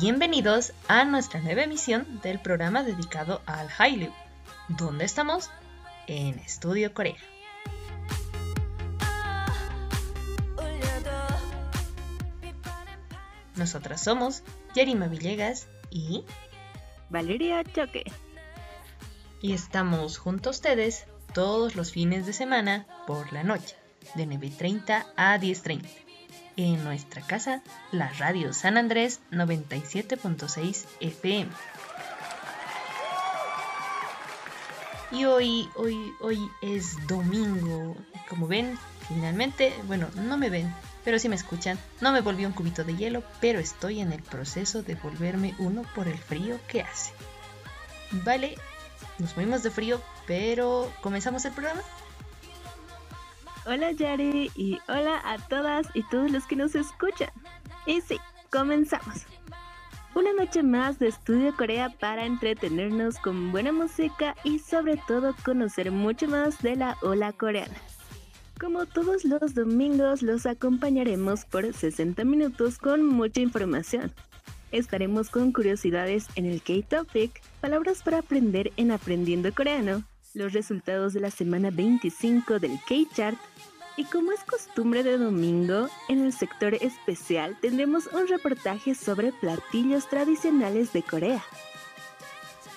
Bienvenidos a nuestra nueva emisión del programa dedicado al Hallyu. ¿Dónde estamos? En Estudio Corea. Nosotras somos Yerima Villegas y Valeria Choque. Y estamos junto a ustedes todos los fines de semana por la noche, de 9.30 a 10.30 en nuestra casa, la radio San Andrés 97.6 FM. Y hoy, hoy, hoy es domingo. Como ven, finalmente, bueno, no me ven, pero si me escuchan, no me volví un cubito de hielo, pero estoy en el proceso de volverme uno por el frío que hace. Vale, nos movimos de frío, pero ¿comenzamos el programa? Hola Yari y hola a todas y todos los que nos escuchan. Y sí, comenzamos. Una noche más de Estudio Corea para entretenernos con buena música y sobre todo conocer mucho más de la ola coreana. Como todos los domingos los acompañaremos por 60 minutos con mucha información. Estaremos con curiosidades en el K-Topic, palabras para aprender en Aprendiendo Coreano, los resultados de la semana 25 del K-Chart y como es costumbre de domingo, en el sector especial tendremos un reportaje sobre platillos tradicionales de Corea.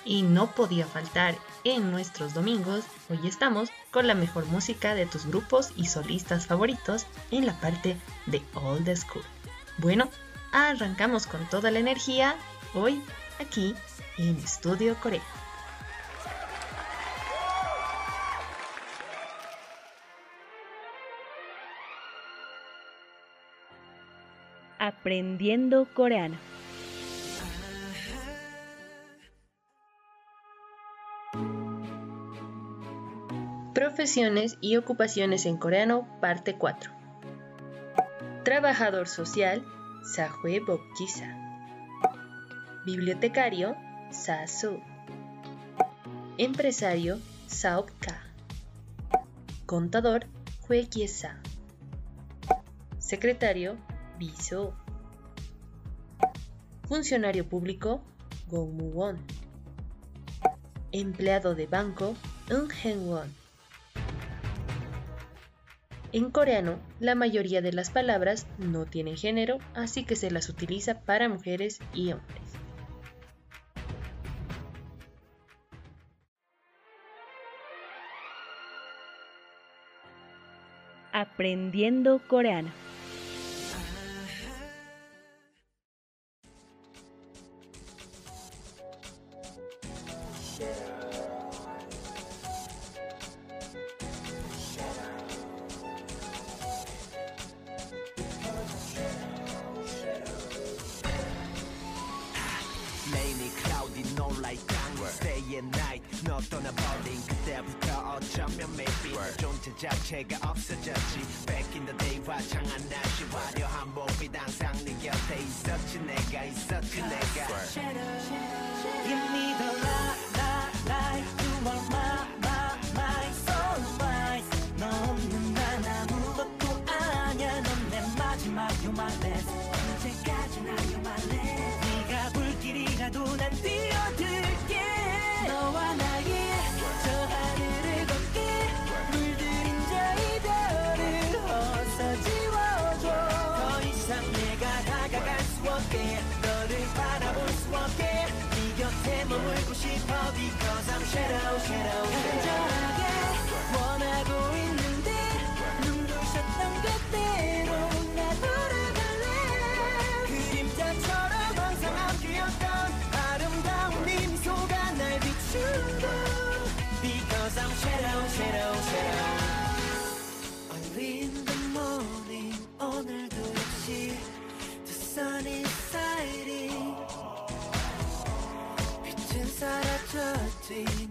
Y no podía faltar en nuestros domingos, hoy estamos con la mejor música de tus grupos y solistas favoritos en la parte de Old School. Bueno, arrancamos con toda la energía hoy aquí en Estudio Corea. Aprendiendo Coreano. Profesiones y ocupaciones en coreano, parte 4. Trabajador social, Sahue Bokjisa. Bibliotecario, Sasu. Empresario, Saopka. Contador, Hue Secretario, Biso funcionario público Go Mu Won, empleado de banco Eun Hen Won. En coreano, la mayoría de las palabras no tienen género, así que se las utiliza para mujeres y hombres. Aprendiendo coreano. 자체가 없어졌지. Back in the day 화창한 날씨 화려한 몸빛 항상 네 곁에 있었지. 내가 있었지 내가. Give me the i can't help it.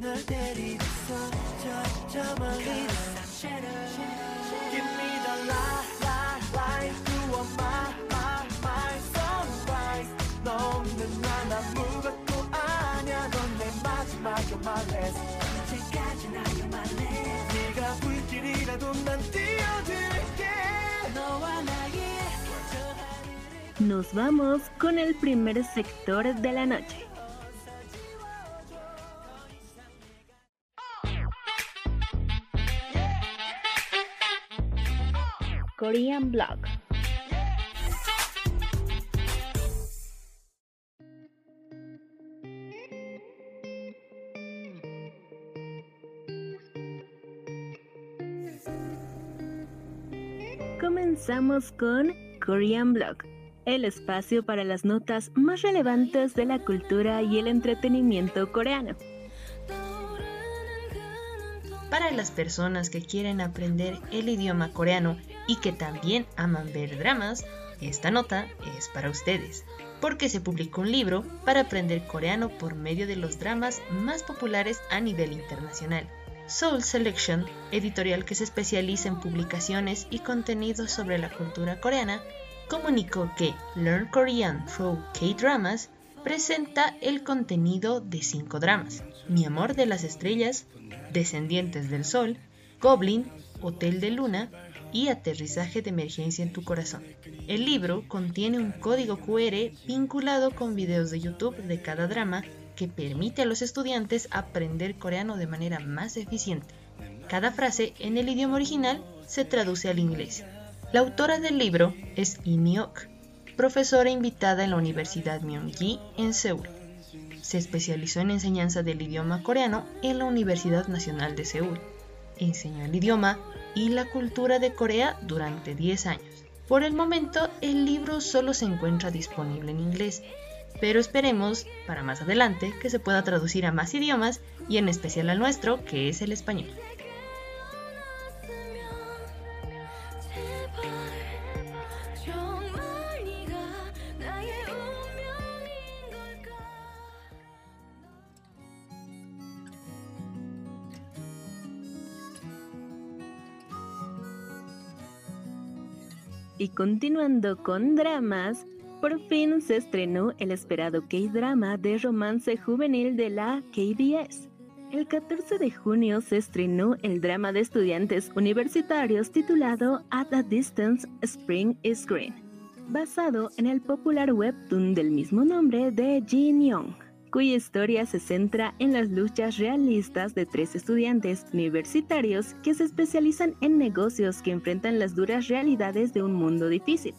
널 데리고서 저저 멀리 Give me the light, light, light You are my, my, my sunrise 너 없는 난 아무것도 아냐 넌 내 마지막 You're my last 언제까지나 You're my last 네가 불길이라도 난 뛰어들게 너와 나의 저 하늘을 Nos vamos con el primer sector de la noche. Korean Blog. Comenzamos con Korean Blog, el espacio para las notas más relevantes de la cultura y el entretenimiento coreano. Para las personas que quieren aprender el idioma coreano y que también aman ver dramas, esta nota es para ustedes, porque se publicó un libro para aprender coreano por medio de los dramas más populares a nivel internacional. Soul Selection, editorial que se especializa en publicaciones y contenidos sobre la cultura coreana, comunicó que Learn Korean Through K-Dramas presenta el contenido de cinco dramas: Mi amor de las estrellas, Descendientes del Sol, Goblin, Hotel de Luna y Aterrizaje de emergencia en tu corazón. El libro contiene un código QR vinculado con videos de YouTube de cada drama que permite a los estudiantes aprender coreano de manera más eficiente. Cada frase en el idioma original se traduce al inglés. La autora del libro es Mi-ok, profesora invitada en la Universidad Myung-ji en Seúl. Se especializó en enseñanza del idioma coreano en la Universidad Nacional de Seúl. Enseñó el idioma y la cultura de Corea durante 10 años. Por el momento, el libro solo se encuentra disponible en inglés, pero esperemos para más adelante que se pueda traducir a más idiomas y en especial al nuestro, que es el español. Y continuando con dramas, por fin se estrenó el esperado K-drama de romance juvenil de la KBS. El 14 de junio se estrenó el drama de estudiantes universitarios titulado At a Distance Spring is Green, basado en el popular webtoon del mismo nombre de Jin Young, cuya historia se centra en las luchas realistas de tres estudiantes universitarios que se especializan en negocios que enfrentan las duras realidades de un mundo difícil.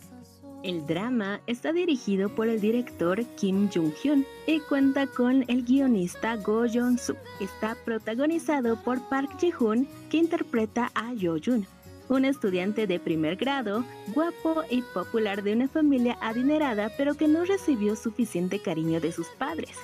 El drama está dirigido por el director Kim Jung-hyun y cuenta con el guionista Go Yeon-soo. Está protagonizado por Park Ji-hoon, que interpreta a Yo-jun. un estudiante de primer grado, guapo y popular de una familia adinerada, pero que no recibió suficiente cariño de sus padres.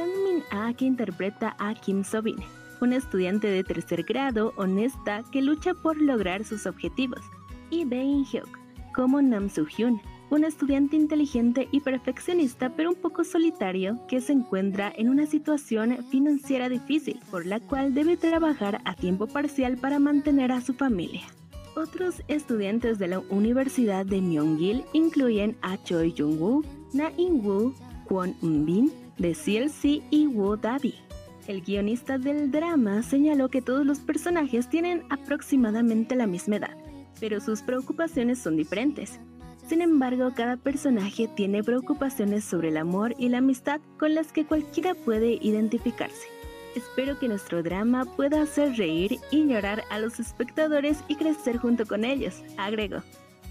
Kang Min Ah que interpreta a Kim Sobin, una estudiante de tercer grado honesta que lucha por lograr sus objetivos, y Bae Hyuk como Nam Soo Hyun, un estudiante inteligente y perfeccionista pero un poco solitario que se encuentra en una situación financiera difícil por la cual debe trabajar a tiempo parcial para mantener a su familia. Otros estudiantes de la Universidad de Myeongil incluyen a Choi Jung-woo, Na In-woo, Kwon Eun-bin, de CLC y Woo Dabi. El guionista del drama señaló que todos los personajes tienen aproximadamente la misma edad, pero sus preocupaciones son diferentes. Sin embargo, cada personaje tiene preocupaciones sobre el amor y la amistad con las que cualquiera puede identificarse. Espero que nuestro drama pueda hacer reír y llorar a los espectadores y crecer junto con ellos, agregó.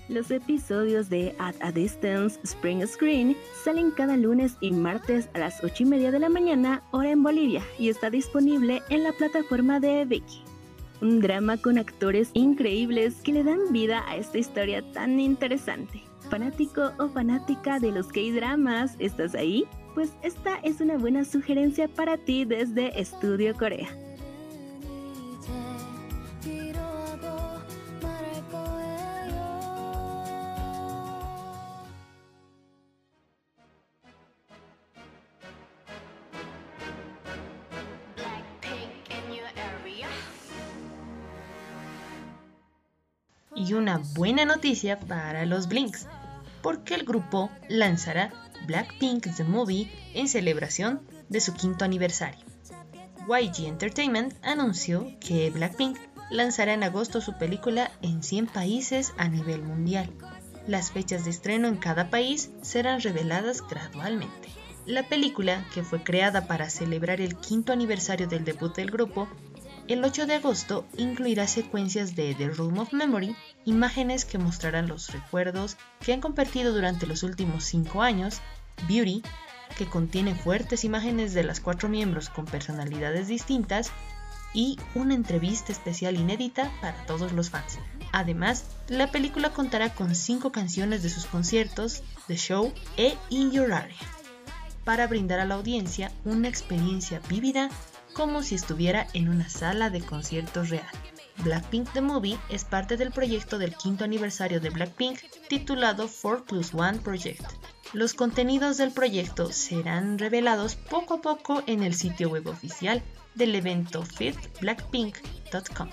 Los episodios de At a Distance Spring Screen salen cada lunes y martes a las 8 y media de la mañana, hora en Bolivia, y está disponible en la plataforma de Viki. Un drama con actores increíbles que le dan vida a esta historia tan interesante. Fanático o fanática de los K-dramas, ¿estás ahí? Pues esta es una buena sugerencia para ti desde Estudio Corea. Y una buena noticia para los Blinks, porque el grupo lanzará Blackpink The Movie en celebración de su quinto aniversario. YG Entertainment anunció que Blackpink lanzará en agosto su película en 100 países a nivel mundial. Las fechas de estreno en cada país serán reveladas gradualmente. La película, que fue creada para celebrar el quinto aniversario del debut del grupo, el 8 de agosto incluirá secuencias de The Room of Memory, imágenes que mostrarán los recuerdos que han compartido durante los últimos 5 años, Beauty, que contiene fuertes imágenes de las cuatro miembros con personalidades distintas, y una entrevista especial inédita para todos los fans. Además, la película contará con 5 canciones de sus conciertos, The Show e In Your Area, para brindar a la audiencia una experiencia vívida como si estuviera en una sala de conciertos real. Blackpink The Movie es parte del proyecto del quinto aniversario de Blackpink titulado 4 Plus 1 Project. Los contenidos del proyecto serán revelados poco a poco en el sitio web oficial del evento fifthblackpink.com.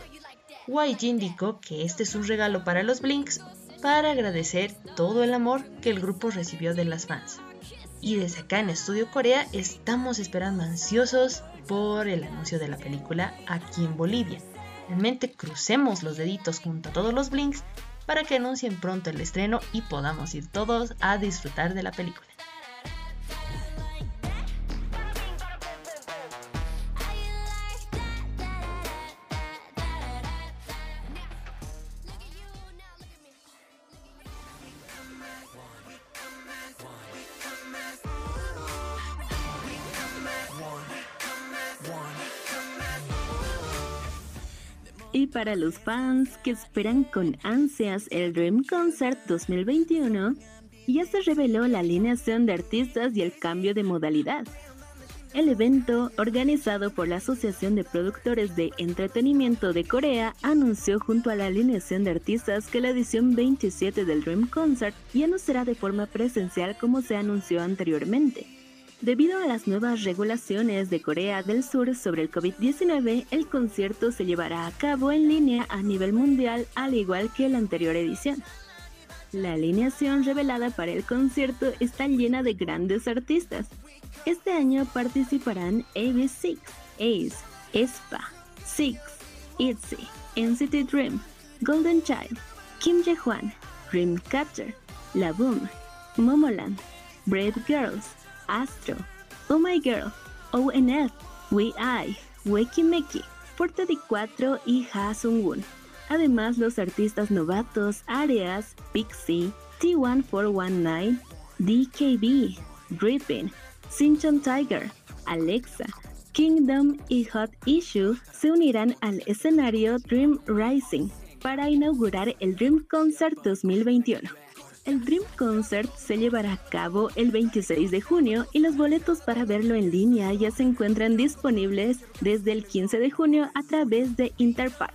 YG indicó que este es un regalo para los Blinks para agradecer todo el amor que el grupo recibió de las fans. Y desde acá en Estudio Corea estamos esperando ansiosos por el anuncio de la película aquí en Bolivia. Realmente crucemos los deditos junto a todos los Blinks para que anuncien pronto el estreno y podamos ir todos a disfrutar de la película. Para los fans que esperan con ansias el Dream Concert 2021, ya se reveló la alineación de artistas y el cambio de modalidad. El evento, organizado por la Asociación de Productores de Entretenimiento de Corea, anunció junto a la alineación de artistas que la edición 27 del Dream Concert ya no será de forma presencial como se anunció anteriormente. Debido a las nuevas regulaciones de Corea del Sur sobre el COVID-19, el concierto se llevará a cabo en línea a nivel mundial al igual que la anterior edición. La alineación revelada para el concierto está llena de grandes artistas. Este año participarán AB6, Ace, Espa, Six, ITZY, NCT Dream, Golden Child, Kim Jae-hwan, Dreamcatcher, La Boom, Momoland, Brave Girls, Astro, Oh My Girl, ONF, We I, Wakey Mickey, Forte 4 y Ha Sung-woon. Además, los artistas novatos Arias, Pixie, T1419, DKB, Drippin, Sinchon Tiger, Alexa, Kingdom y Hot Issue se unirán al escenario Dream Rising para inaugurar el Dream Concert 2021. El Dream Concert se llevará a cabo el 26 de junio y los boletos para verlo en línea ya se encuentran disponibles desde el 15 de junio a través de Interpark.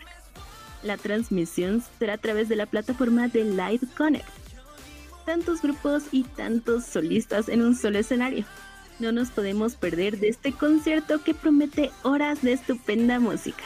La transmisión será a través de la plataforma de Live Connect. Tantos grupos y tantos solistas en un solo escenario. No nos podemos perder de este concierto que promete horas de estupenda música.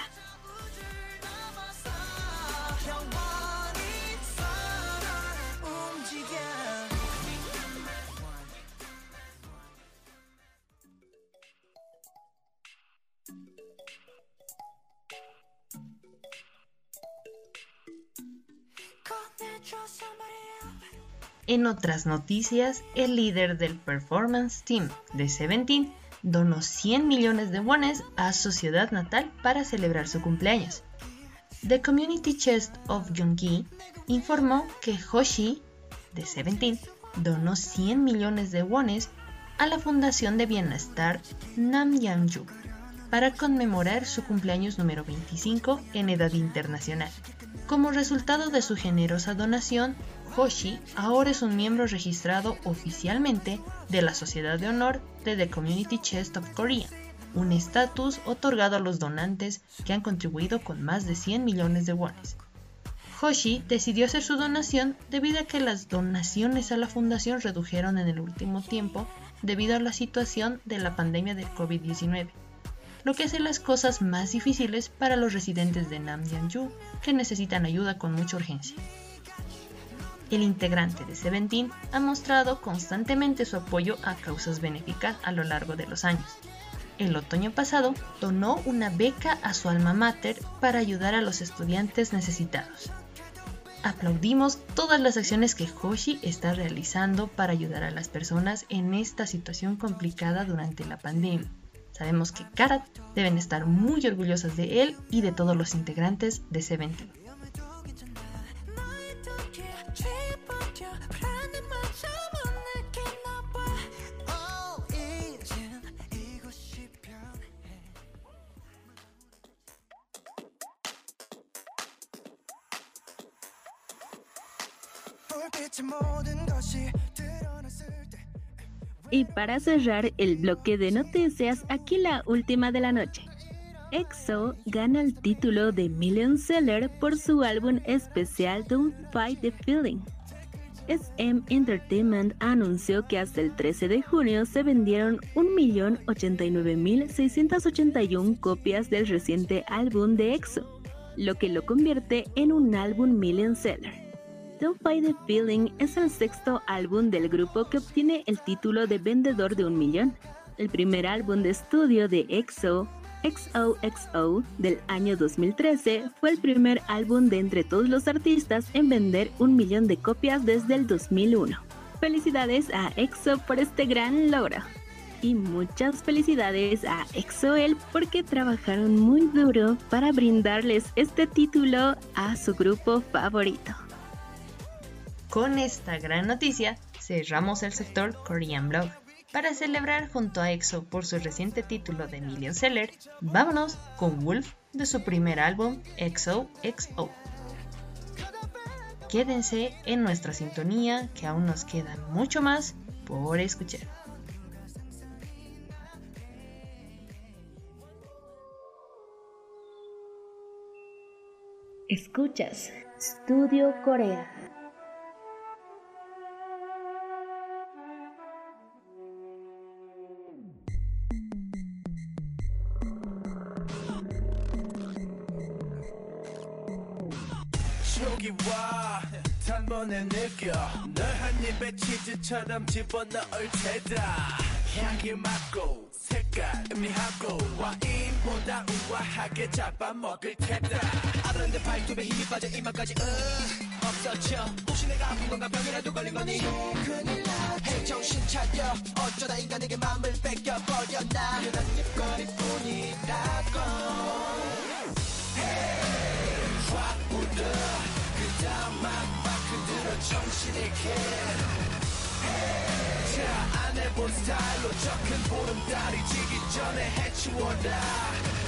En otras noticias, el líder del Performance Team de Seventeen donó 100 millones de wones a su ciudad natal para celebrar su cumpleaños. The Community Chest of Gyeonggi informó que Hoshi, de Seventeen, donó 100 millones de wones a la Fundación de Bienestar Namyangju para conmemorar su cumpleaños número 25 en edad internacional. Como resultado de su generosa donación, Hoshi ahora es un miembro registrado oficialmente de la Sociedad de Honor de The Community Chest of Korea, un estatus otorgado a los donantes que han contribuido con más de 100 millones de wones. Hoshi decidió hacer su donación debido a que las donaciones a la fundación redujeron en el último tiempo debido a la situación de la pandemia del COVID-19 lo que hace las cosas más difíciles para los residentes de Namyangju que necesitan ayuda con mucha urgencia. El integrante de Seventeen ha mostrado constantemente su apoyo a causas benéficas a lo largo de los años. El otoño pasado donó una beca a su alma mater para ayudar a los estudiantes necesitados. Aplaudimos todas las acciones que Hoshi está realizando para ayudar a las personas en esta situación complicada durante la pandemia. Sabemos que Karat deben estar muy orgullosas de él y de todos los integrantes de Seventeen. Y para cerrar el bloque de noticias, aquí la última de la noche. EXO gana el título de Million Seller por su álbum especial Don't Fight the Feeling. SM Entertainment anunció que hasta el 13 de junio se vendieron 1.089.681 copias del reciente álbum de EXO, lo que lo convierte en un álbum million seller. Don't Fight the Feeling es el sexto álbum del grupo que obtiene el título de vendedor de un millón. El primer álbum de estudio de EXO, XOXO, del año 2013, fue el primer álbum de entre todos los artistas en vender un millón de copias desde el 2001. Felicidades a EXO por este gran logro. Y muchas felicidades a EXO-L porque trabajaron muy duro para brindarles este título a su grupo favorito. Con esta gran noticia, cerramos el sector Korean Blog. Para celebrar junto a EXO por su reciente título de Million Seller, vámonos con Wolf de su primer álbum EXO XO. Quédense en nuestra sintonía que aún nos queda mucho más por escuchar. Escuchas Studio Corea. 단번에 느껴. 널한 입에 치즈처럼 집어넣을 테다. 향기 맡고 색깔 음미하고 와인보다 우아하게 잡아먹을 테다. 아른데 발톱에 힘이 빠져 이마까지 으 없어져. 혹시 내가 아픈 건가 병이라도 걸린 거니? 큰일 나. 헤이 정신 차려. 어쩌다 인간에게 마음을 뺏겨버렸나? 그런 입거리뿐이라고 확 울어. 그 다음 막막 흔들어 정신을 자 안에 본 스타일로 저큰 보름달이 지기 전에 해치워라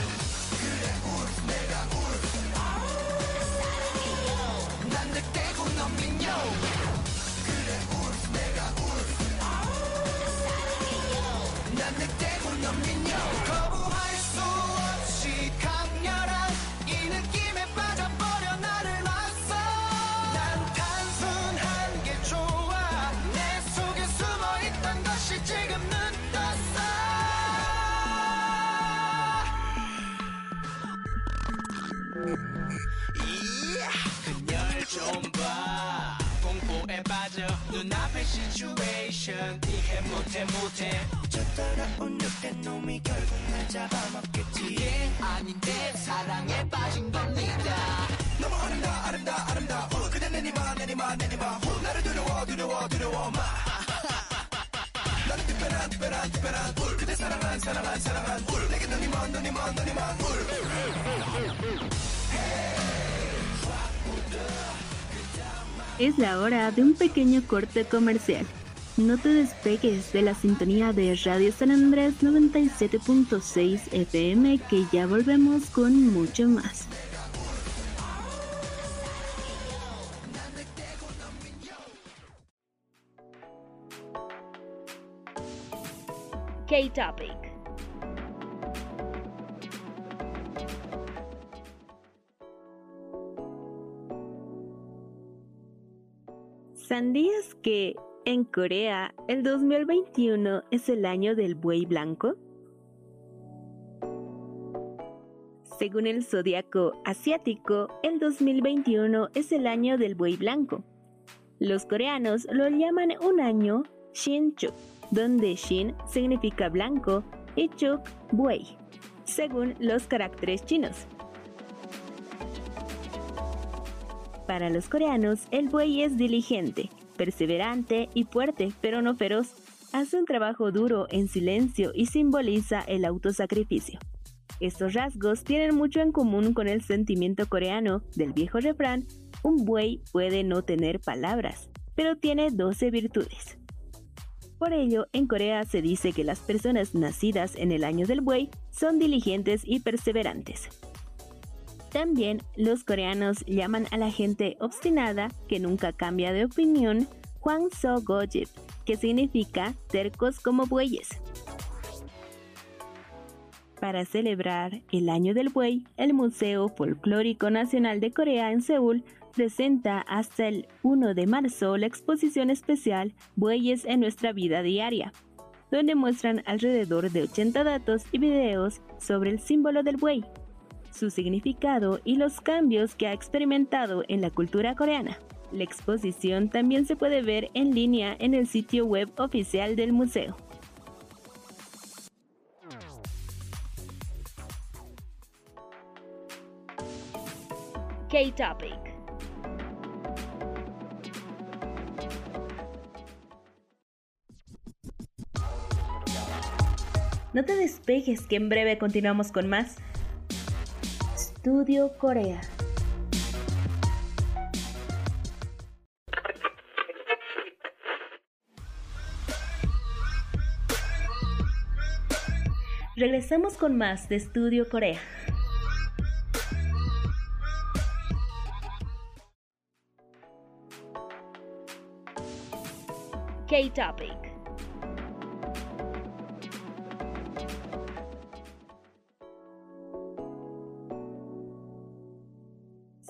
이해 못해 못해 저따라온 늑대 놈이 결국 날 잡아먹겠지 이게 아닌데 사랑에 빠진 겁니다 너무 아름다 아름다 아름다워 그대 내니마 내니마 내니마 후 나를 두려워 두려워 두려워 마 나는 특별한 특별한 특별한 울 그대 사랑한 사랑한 사랑한 울 내게 눈이 먼 눈이 먼 눈이 먼울 Es la hora de un pequeño corte comercial. No te despegues de la sintonía de Radio San Andrés 97.6 FM que ya volvemos con mucho más. K-Topic. ¿Sabías que en Corea el 2021 es el año del buey blanco? Según el zodiaco asiático, el 2021 es el año del buey blanco. Los coreanos lo llaman un año Shinchuk, donde Shin significa blanco y Chuk buey, según los caracteres chinos. Para los coreanos, el buey es diligente, perseverante y fuerte, pero no feroz. Hace un trabajo duro en silencio y simboliza el autosacrificio. Estos rasgos tienen mucho en común con el sentimiento coreano del viejo refrán, un buey puede no tener palabras, pero tiene 12 virtudes. Por ello, en Corea se dice que las personas nacidas en el año del buey son diligentes y perseverantes. También los coreanos llaman a la gente obstinada que nunca cambia de opinión Hwang So Gojip, que significa tercos como bueyes. Para celebrar el Año del Buey, el Museo Folclórico Nacional de Corea en Seúl presenta hasta el 1 de marzo la exposición especial Bueyes en nuestra vida diaria, donde muestran alrededor de 80 datos y videos sobre el símbolo del buey, su significado y los cambios que ha experimentado en la cultura coreana. La exposición también se puede ver en línea en el sitio web oficial del museo. K-Topic. No te despejes que en breve continuamos con más. Estudio Corea. Regresamos con más de Estudio Corea. K-Topic.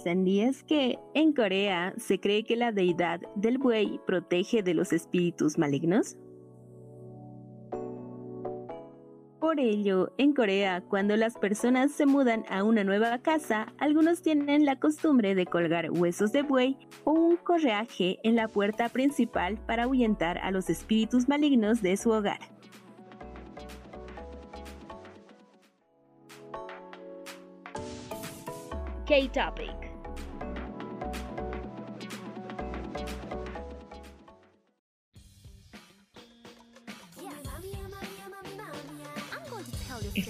¿Sabías que en Corea se cree que la deidad del buey protege de los espíritus malignos? Por ello, en Corea, cuando las personas se mudan a una nueva casa, algunos tienen la costumbre de colgar huesos de buey o un correaje en la puerta principal para ahuyentar a los espíritus malignos de su hogar. K-Topic.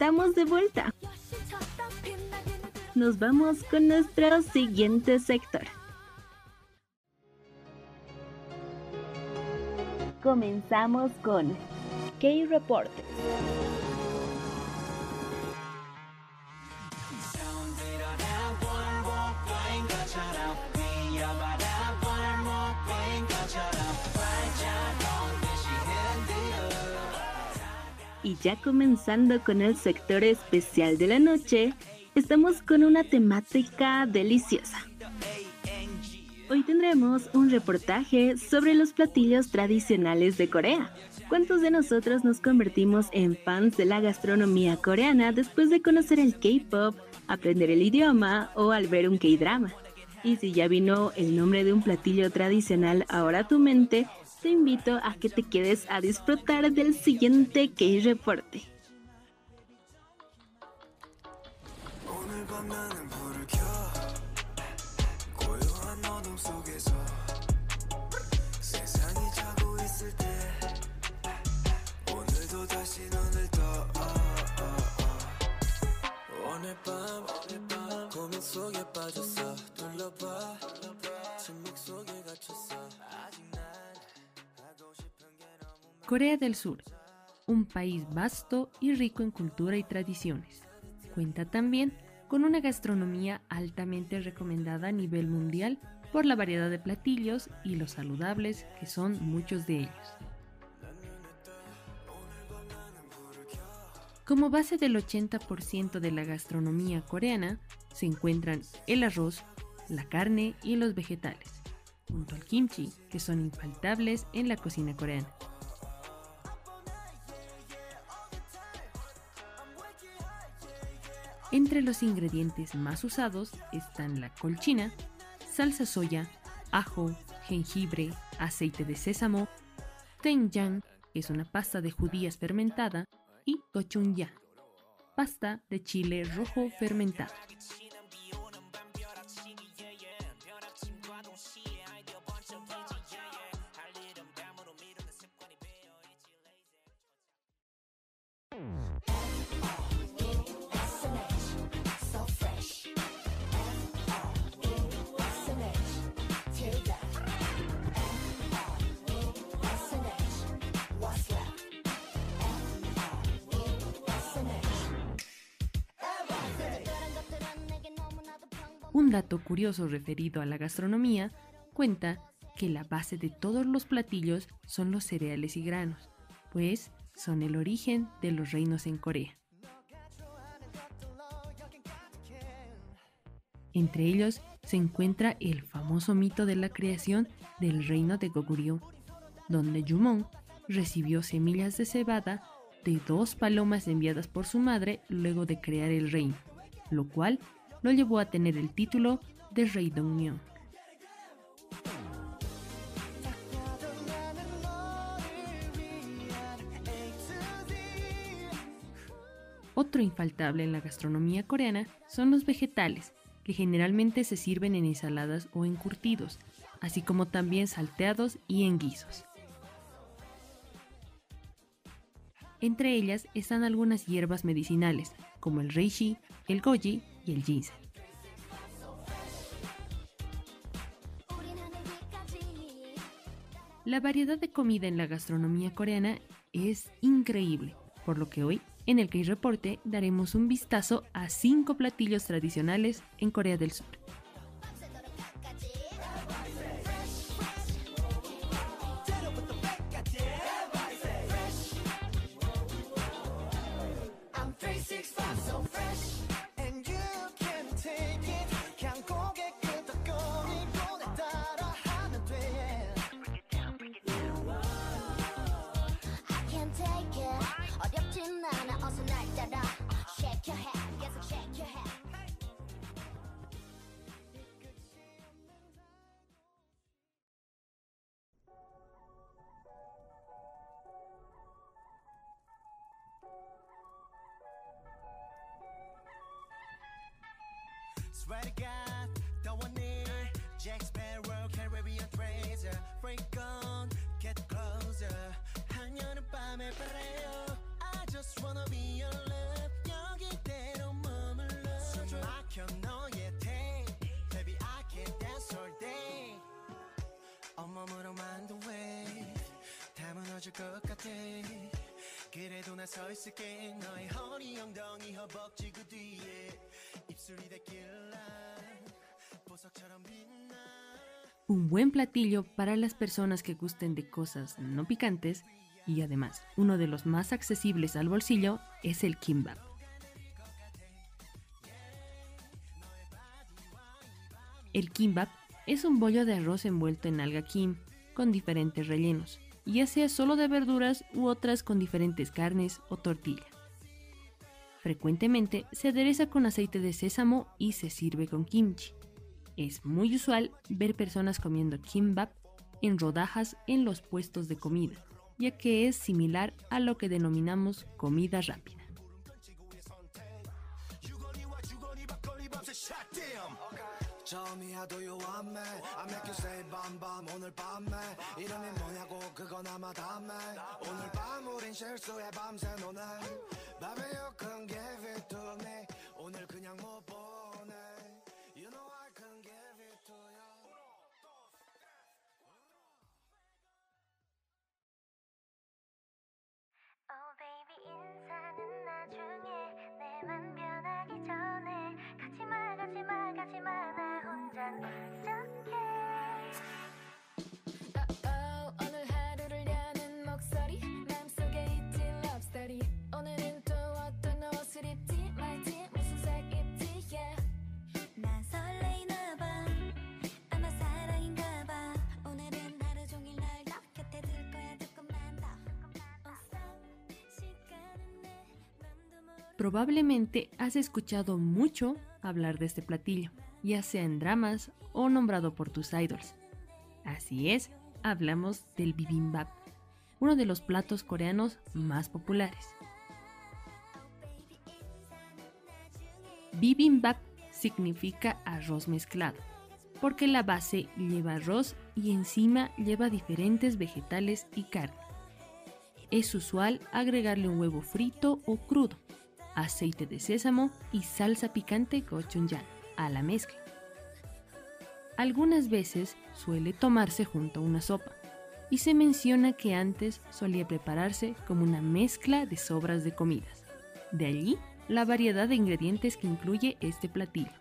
Estamos de vuelta. Nos vamos con nuestro siguiente sector. Comenzamos con K-Reportes. Y ya comenzando con el sector especial de la noche, estamos con una temática deliciosa. Hoy tendremos un reportaje sobre los platillos tradicionales de Corea. ¿Cuántos de nosotros nos convertimos en fans de la gastronomía coreana después de conocer el K-pop, aprender el idioma o al ver un K-drama? Y si ya vino el nombre de un platillo tradicional ahora a tu mente, te invito a que te quedes a disfrutar del siguiente K-reporte. 오늘 밤 나는 불을 켜 고요한 어둠 속에서 세상이 자고 있을 때 오늘도 다시 눈을 떠 오늘 밤 고민 속에 빠졌어 둘러봐 침묵 속에 갇혔어 Corea del Sur, un país vasto y rico en cultura y tradiciones. Cuenta también con una gastronomía altamente recomendada a nivel mundial por la variedad de platillos y los saludables que son muchos de ellos. Como base del 80% de la gastronomía coreana se encuentran el arroz, la carne y los vegetales, junto al kimchi, que son infaltables en la cocina coreana. Entre los ingredientes más usados están la colchina, salsa soya, ajo, jengibre, aceite de sésamo, doenjang, que es una pasta de judías fermentada, y gochujang, pasta de chile rojo fermentado. Curioso referido a la gastronomía cuenta que la base de todos los platillos son los cereales y granos, pues son el origen de los reinos en Corea. Entre ellos se encuentra el famoso mito de la creación del reino de Goguryeo, donde Yumon recibió semillas de cebada de dos palomas enviadas por su madre luego de crear el reino, lo cual lo llevó a tener el título de Rey Dongmyeon. Otro infaltable en la gastronomía coreana son los vegetales, que generalmente se sirven en ensaladas o encurtidos, así como también salteados y en guisos. Entre ellas están algunas hierbas medicinales, como el reishi, el goji y el ginseng. La variedad de comida en la gastronomía coreana es increíble, por lo que hoy en el K-Reporte daremos un vistazo a cinco platillos tradicionales en Corea del Sur. Buen platillo para las personas que gusten de cosas no picantes y además uno de los más accesibles al bolsillo es el kimbap. El kimbap es un bollo de arroz envuelto en alga kim con diferentes rellenos, ya sea solo de verduras u otras con diferentes carnes o tortilla. Frecuentemente se adereza con aceite de sésamo y se sirve con kimchi. Es muy usual ver personas comiendo kimbap en rodajas en los puestos de comida, ya que es similar a lo que denominamos comida rápida. 변하기 전에 가지마 가지마 가지마 나 혼자 어떡해 Probablemente has escuchado mucho hablar de este platillo, ya sea en dramas o nombrado por tus idols. Así es, hablamos del bibimbap, uno de los platos coreanos más populares. Bibimbap significa arroz mezclado, porque la base lleva arroz y encima lleva diferentes vegetales y carne. Es usual agregarle un huevo frito o crudo, aceite de sésamo y salsa picante gochujang a la mezcla. Algunas veces suele tomarse junto a una sopa y se menciona que antes solía prepararse como una mezcla de sobras de comidas. De allí la variedad de ingredientes que incluye este platillo.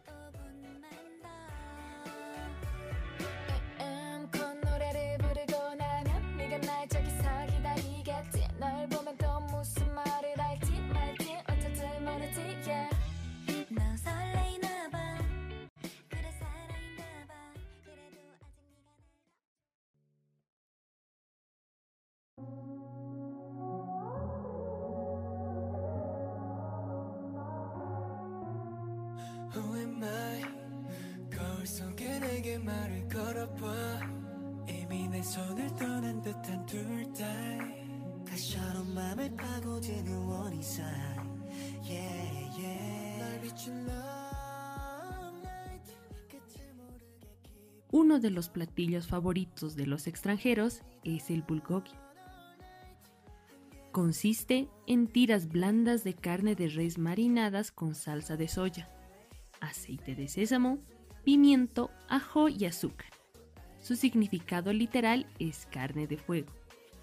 Los platillos favoritos de los extranjeros es el bulgogi. Consiste en tiras blandas de carne de res marinadas con salsa de soya, aceite de sésamo, pimiento, ajo y azúcar. Su significado literal es carne de fuego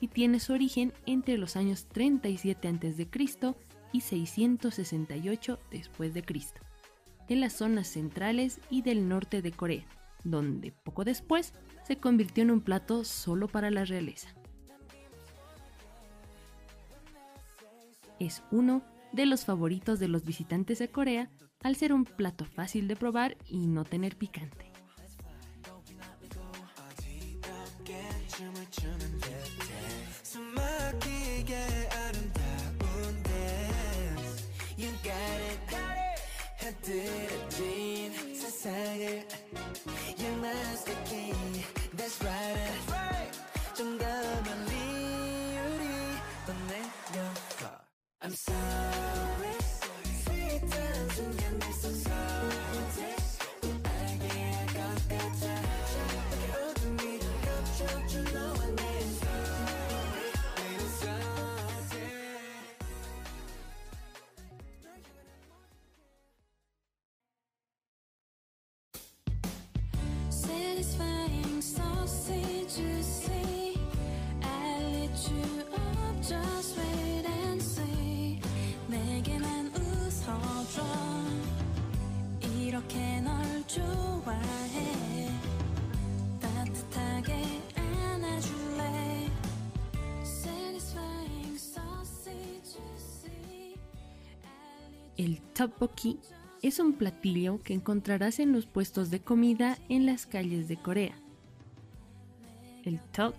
y tiene su origen entre los años 37 a.C. y 668 después de Cristo, en las zonas centrales y del norte de Corea, donde poco después se convirtió en un plato solo para la realeza. Es uno de los favoritos de los visitantes de Corea al ser un plato fácil de probar y no tener picante. Tteokbokki es un platillo que encontrarás en los puestos de comida en las calles de Corea. El tok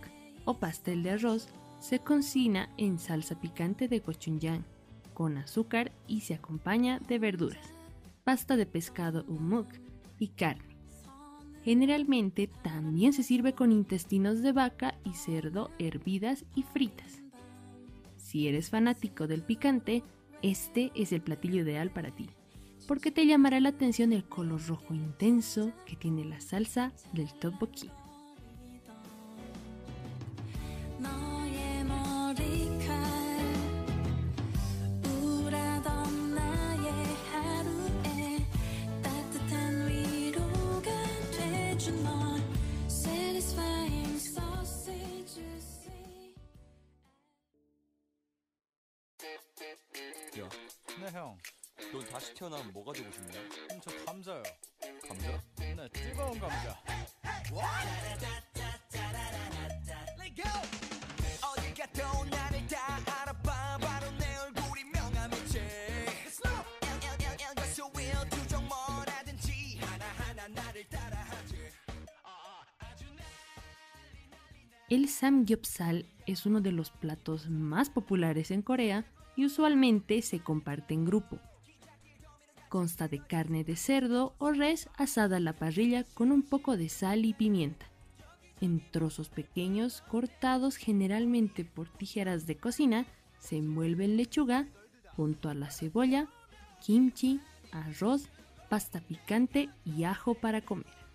o pastel de arroz se cocina en salsa picante de gochujang con azúcar y se acompaña de verduras, pasta de pescado umuk y carne. Generalmente también se sirve con intestinos de vaca y cerdo hervidas y fritas. Si eres fanático del picante, este es el platillo ideal para ti, porque te llamará la atención el color rojo intenso que tiene la salsa del tteokbokki. 다시 태어나면 뭐가 되고 싶냐? 음, 저 감자요. 감자? 네, 뜨거운 감자. 어디가 또 나를 다 알아봐 바로 내 얼굴이 명함이지 LLLL 가수 will 두종 뭐라든지 하나하나 나를 따라하지 El samgyeopsal es uno de los platos más populares en Corea y usualmente se comparte en grupo. Consta de carne de cerdo o res asada a la parrilla con un poco de sal y pimienta, en trozos pequeños cortados generalmente por tijeras de cocina, se envuelve en lechuga junto a la cebolla, kimchi, arroz, pasta picante y ajo para comer.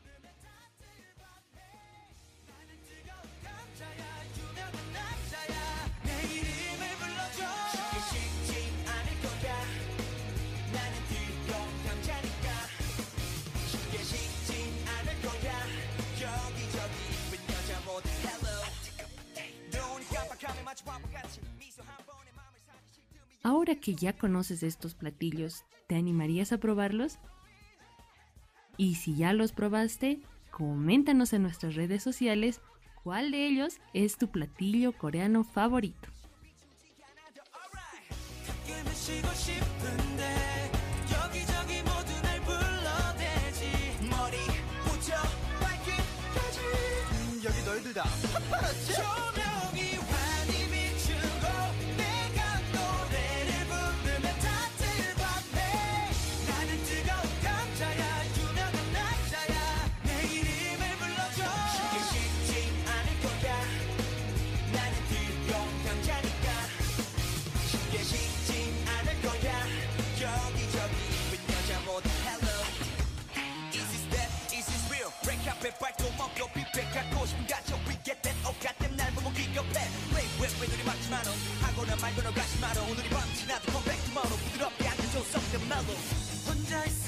Ahora que ya conoces estos platillos, ¿te animarías a probarlos? Y si ya los probaste, coméntanos en nuestras redes sociales cuál de ellos es tu platillo coreano favorito. 백 갖고 싶은 가져 We get that oh goddamn 날 보고 기겁해 Play with me 눈이 막지 마너 하거나 말거나 가지 마너 오늘이 밤 지나도 come back tomorrow 부드럽게 안겨줘 something mellow 혼자 있으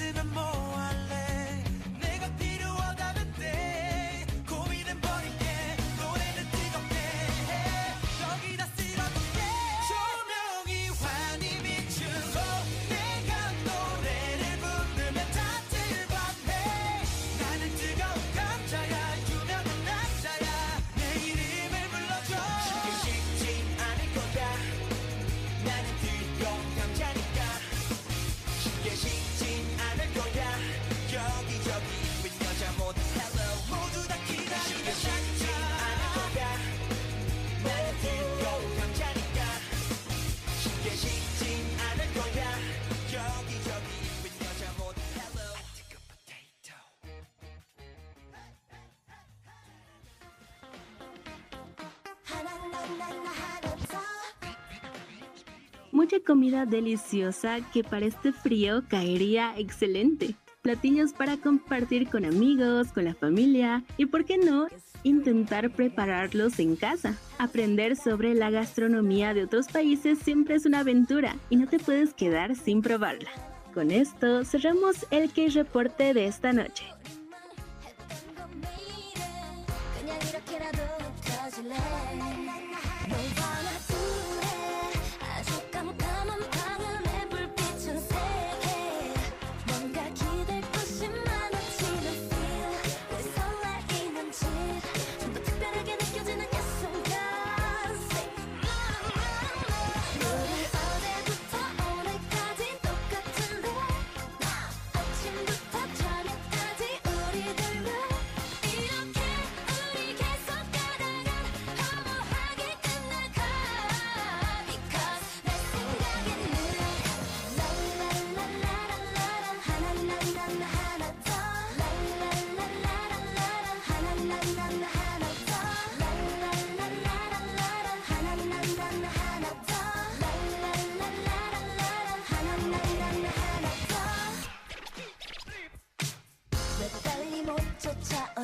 comida deliciosa que para este frío caería excelente. Platillos para compartir con amigos, con la familia y, ¿por qué no?, intentar prepararlos en casa. Aprender sobre la gastronomía de otros países siempre es una aventura y no te puedes quedar sin probarla. Con esto cerramos el K-Reporte de esta noche.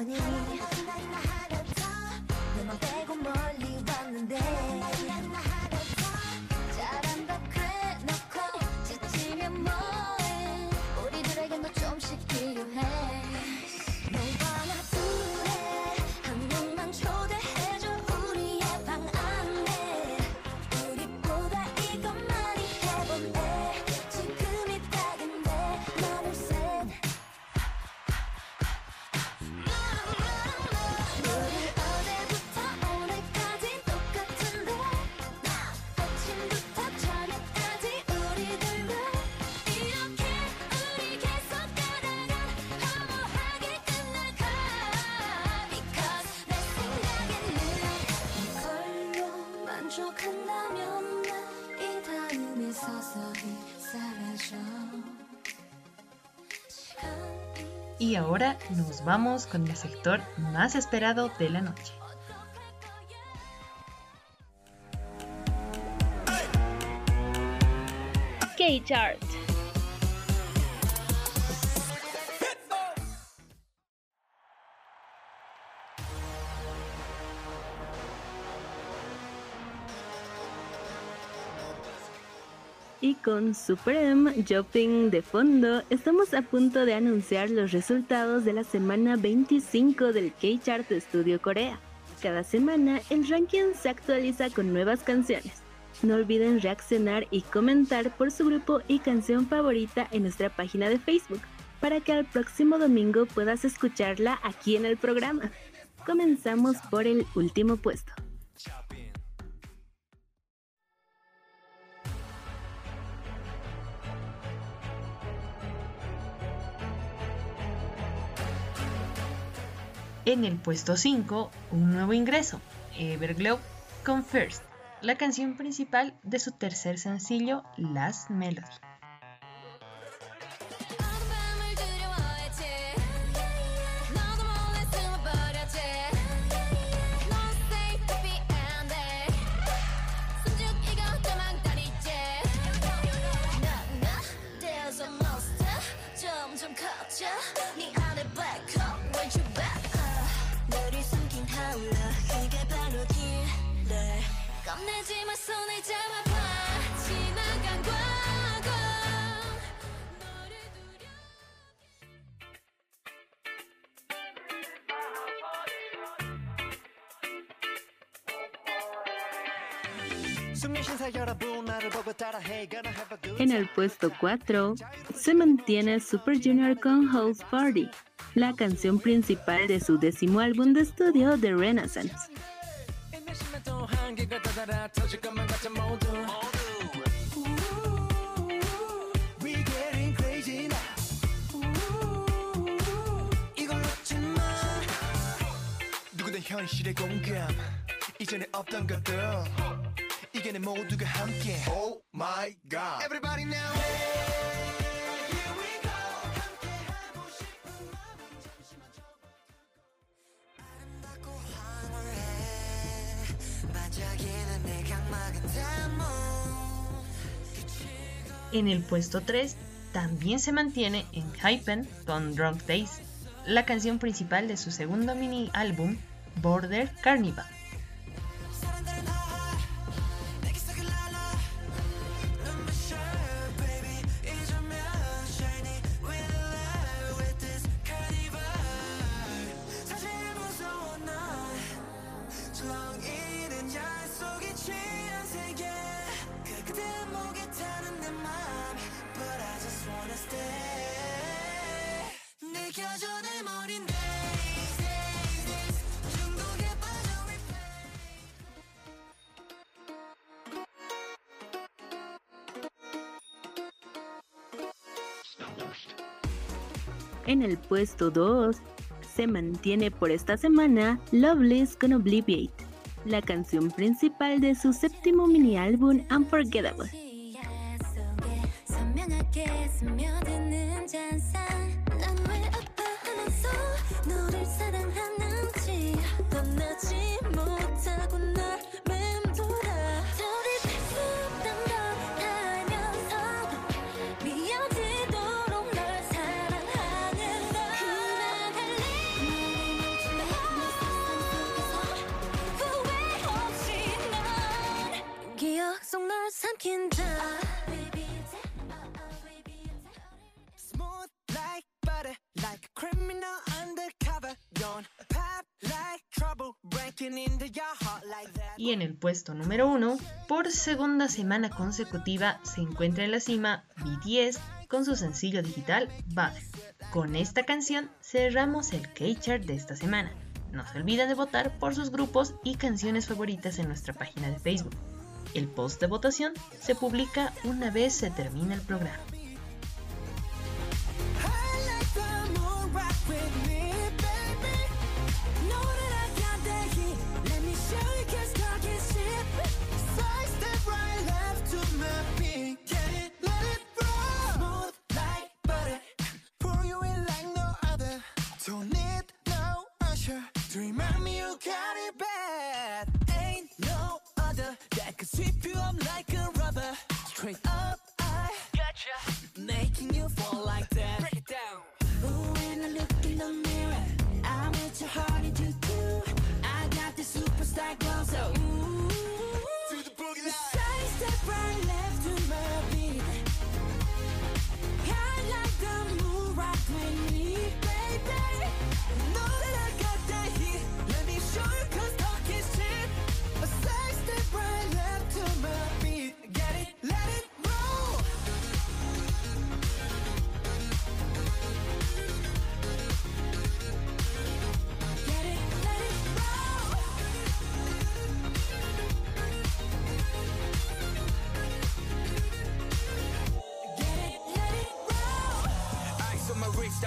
你。Y ahora nos vamos con el sector más esperado de la noche. K-Chart. Con Supreme Jumping de fondo, estamos a punto de anunciar los resultados de la semana 25 del K-Chart de Estudio Corea. Cada semana el ranking se actualiza con nuevas canciones. No olviden reaccionar y comentar por su grupo y canción favorita en nuestra página de Facebook, para que al próximo domingo puedas escucharla aquí en el programa. Comenzamos por el último puesto. En el puesto 5, un nuevo ingreso, Everglow con First, la canción principal de su tercer sencillo, Last Melody. 그게 바로 길래 겁내지 마 손을 잡아봐 지나간 과거 너를 두려 숨긴 신사 여러분 나를 보고 따라해 Gonna have a good En el puesto 4 se mantiene Super Junior con House Party, la canción principal de su décimo álbum de estudio The Renaissance. 인내심에 또 한계가 다다라 터질 것만 같아 모두 We getting crazy now 이걸 놓지 마 누구든 현실의 공감 이전에 없던 것들 이게 내 모두가 함께 Oh my god Everybody now Here En el puesto 3 también se mantiene en Hypen con Drunk Days, la canción principal de su segundo mini álbum, Border Carnival. El puesto 2 se mantiene por esta semana Loveless con Obliviate, la canción principal de su séptimo mini álbum Unforgettable. Y en el puesto número 1, por segunda semana consecutiva, se encuentra en la cima BTS con su sencillo digital Butter. Con esta canción cerramos el K-Chart de esta semana. No se olviden de votar por sus grupos y canciones favoritas en nuestra página de Facebook. El post de votación se publica una vez se termina el programa.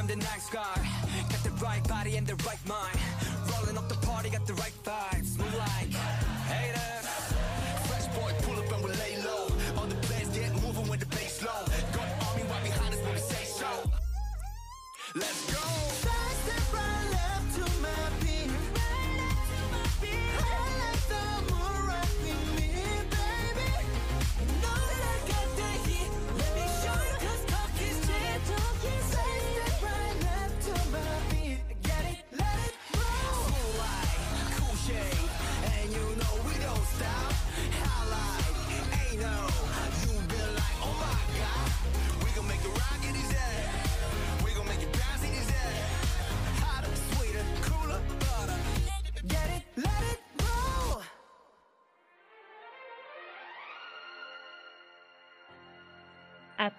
I'm the nice guy. Got the right body and the right mind. Rolling up the party, got the right vibes. Move like haters. Fresh boy, pull up and we lay low. All the players get moving with the bass low. Got army right behind us when we say so. Let's go.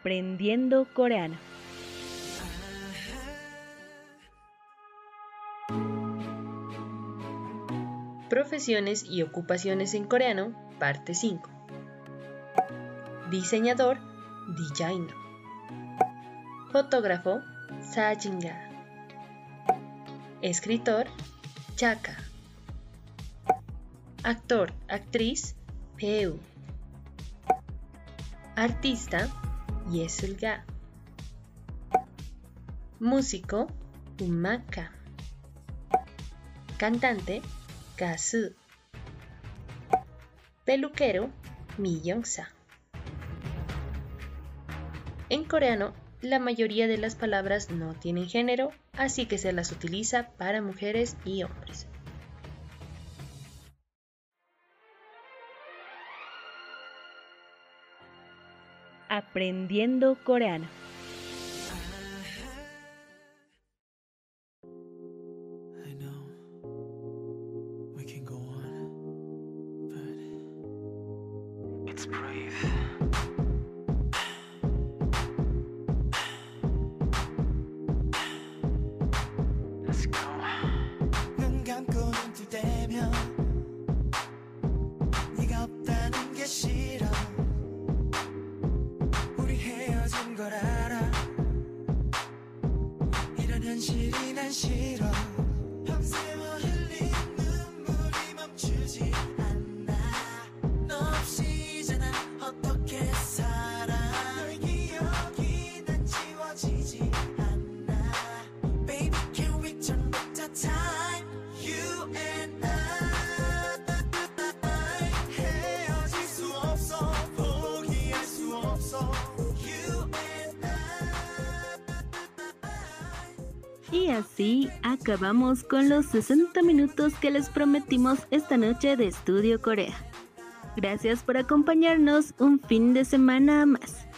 Aprendiendo coreano. Profesiones y ocupaciones en coreano, parte 5. Diseñador, designer. Fotógrafo, sajinga. Escritor, chaka. Actor, actriz, peu. Artista, yesulga. Músico, umaka. Cantante, gasu. Peluquero, Miyongsa. En coreano, la mayoría de las palabras no tienen género, así que se las utiliza para mujeres y hombres. Aprendiendo coreano. Así acabamos con los 60 minutos que les prometimos esta noche de Estudio Corea. Gracias por acompañarnos un fin de semana más.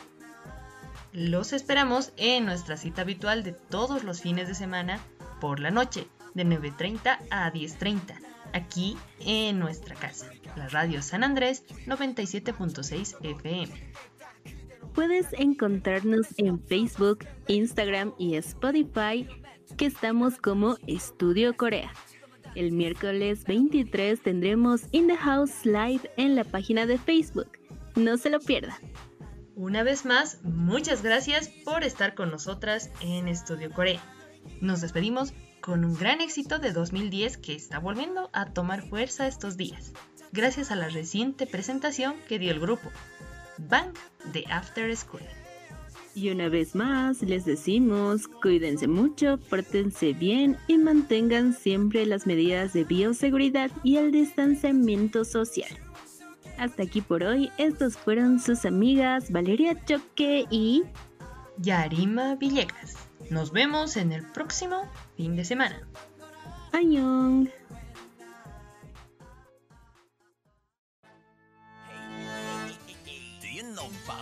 Los esperamos en nuestra cita habitual de todos los fines de semana por la noche, de 9.30 a 10.30, aquí en nuestra casa, la radio San Andrés 97.6 FM. Puedes encontrarnos en Facebook, Instagram y Spotify, que estamos como Estudio Corea. El miércoles 23 tendremos In the House Live en la página de Facebook. No se lo pierdan. Una vez más, muchas gracias por estar con nosotras en Estudio Corea. Nos despedimos con un gran éxito de 2010 que está volviendo a tomar fuerza estos días, gracias a la reciente presentación que dio el grupo, Bang de After School. Y una vez más les decimos, cuídense mucho, pórtense bien y mantengan siempre las medidas de bioseguridad y el distanciamiento social. Hasta aquí por hoy, estos fueron sus amigas Valeria Choque y Yarima Villegas. Nos vemos en el próximo fin de semana. Añong.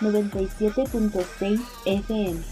97.6 FM.